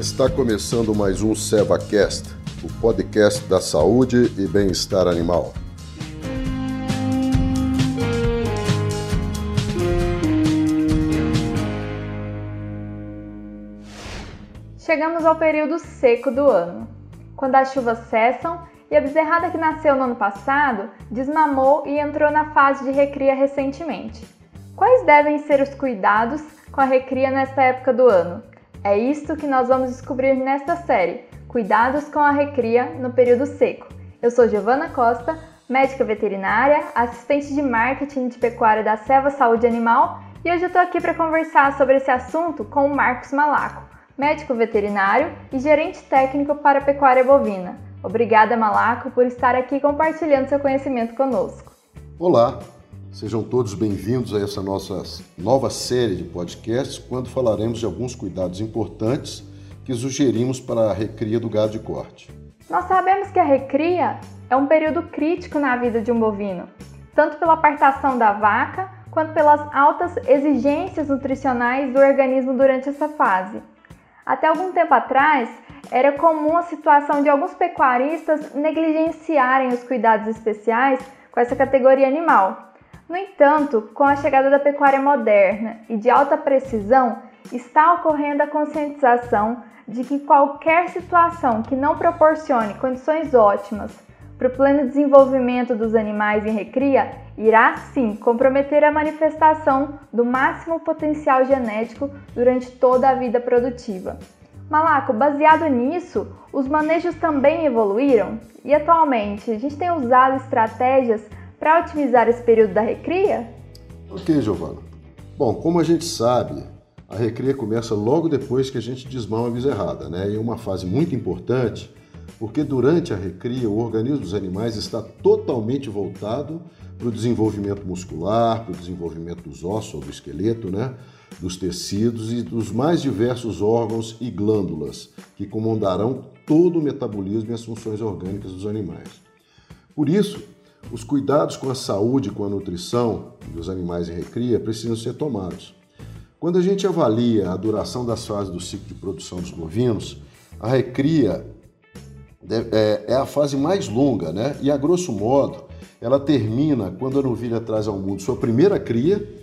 Está começando mais um SevaCast, o podcast da saúde e bem-estar animal. Chegamos ao período seco do ano, quando as chuvas cessam e a bezerrada que nasceu no ano passado desmamou e entrou na fase de recria recentemente. Quais devem ser os cuidados com a recria nesta época do ano? É isto que nós vamos descobrir nesta série: Cuidados com a recria no período seco. Eu sou Giovana Costa, médica veterinária, assistente de marketing de pecuária da Seva Saúde Animal, e hoje eu estou aqui para conversar sobre esse assunto com o Marcos Malaco, médico veterinário e gerente técnico para pecuária bovina. Obrigada, Malaco, por estar aqui compartilhando seu conhecimento conosco. Olá, sejam todos bem-vindos a essa nossa nova série de podcasts, quando falaremos de alguns cuidados importantes que sugerimos para a recria do gado de corte. Nós sabemos que a recria é um período crítico na vida de um bovino, tanto pela apartação da vaca quanto pelas altas exigências nutricionais do organismo durante essa fase. Até algum tempo atrás, era comum a situação de alguns pecuaristas negligenciarem os cuidados especiais com essa categoria animal. No entanto, com a chegada da pecuária moderna e de alta precisão, está ocorrendo a conscientização de que qualquer situação que não proporcione condições ótimas para o pleno desenvolvimento dos animais em recria irá sim comprometer a manifestação do máximo potencial genético durante toda a vida produtiva. Malaco, baseado nisso, os manejos também evoluíram e atualmente a gente tem usado estratégias para otimizar esse período da recria? Ok, Giovana. Bom, como a gente sabe, a recria começa logo depois que a gente desmama a bezerrada, né? E é uma fase muito importante porque durante a recria o organismo dos animais está totalmente voltado para o desenvolvimento muscular, para o desenvolvimento dos ossos ou do esqueleto, né? dos tecidos e dos mais diversos órgãos e glândulas que comandarão todo o metabolismo e as funções orgânicas dos animais. Por isso, os cuidados com a saúde e com a nutrição dos animais em recria precisam ser tomados. Quando a gente avalia a duração das fases do ciclo de produção dos bovinos, a recria é, é a fase mais longa, né? E a grosso modo, ela termina quando a novilha traz ao mundo sua primeira cria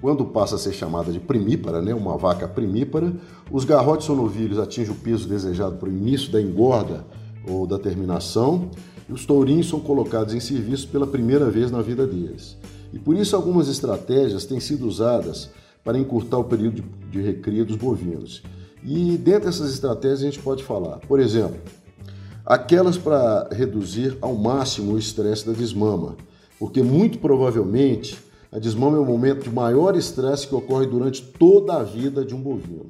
quando passa a ser chamada de primípara, né, uma vaca primípara, os garrotes ou novilhos atingem o peso desejado para o início da engorda ou da terminação, e os tourinhos são colocados em serviço pela primeira vez na vida deles. E por isso algumas estratégias têm sido usadas para encurtar o período de, recria dos bovinos. E dentre essas estratégias a gente pode falar, por exemplo, aquelas para reduzir ao máximo o estresse da desmama, porque muito provavelmente a desmama é o momento de maior estresse que ocorre durante toda a vida de um bovino.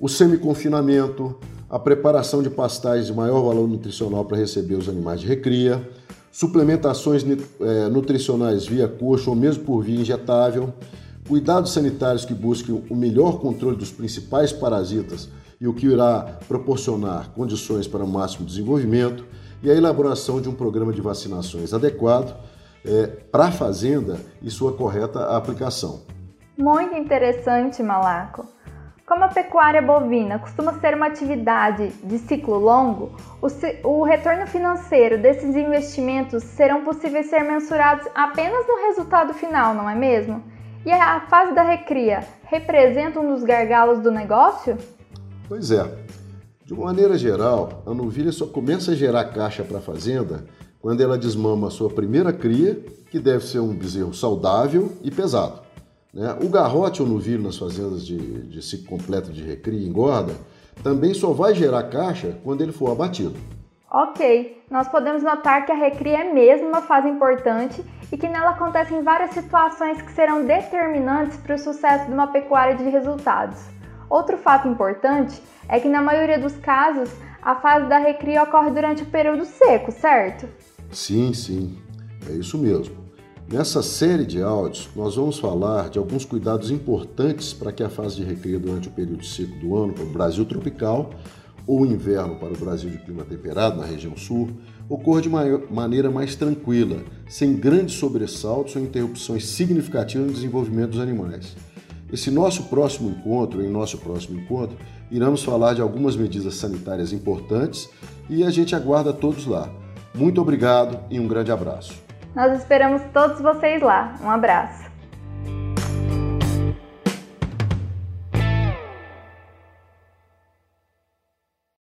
O semiconfinamento, a preparação de pastais de maior valor nutricional para receber os animais de recria, suplementações é, nutricionais via coxo ou mesmo por via injetável, cuidados sanitários que busquem o melhor controle dos principais parasitas e o que irá proporcionar condições para o máximo desenvolvimento, e a elaboração de um programa de vacinações adequado é, para a fazenda e sua correta aplicação. Muito interessante, Malaco. Como a pecuária bovina costuma ser uma atividade de ciclo longo, o, retorno financeiro desses investimentos serão possíveis ser mensurados apenas no resultado final, não é mesmo? E a fase da recria representa um dos gargalos do negócio? Pois é. De maneira geral, a novilha só começa a gerar caixa para a fazenda quando ela desmama a sua primeira cria, que deve ser um bezerro saudável e pesado. Né? O garrote ou novilho nas fazendas de, de ciclo completo de recria e engorda também só vai gerar caixa quando ele for abatido. Ok, nós podemos notar que a recria é mesmo uma fase importante e que nela acontecem várias situações que serão determinantes para o sucesso de uma pecuária de resultados. Outro fato importante é que, na maioria dos casos, a fase da recria ocorre durante o período seco, certo? Sim, sim, é isso mesmo. Nessa série de áudios, nós vamos falar de alguns cuidados importantes para que a fase de recria durante o período seco do ano para o Brasil tropical ou inverno para o Brasil de clima temperado, na região sul, ocorra de maneira mais tranquila, sem grandes sobressaltos ou interrupções significativas no desenvolvimento dos animais. Esse nosso próximo encontro, em nosso próximo encontro, iremos falar de algumas medidas sanitárias importantes e a gente aguarda todos lá. Muito obrigado e um grande abraço. Nós esperamos todos vocês lá. Um abraço.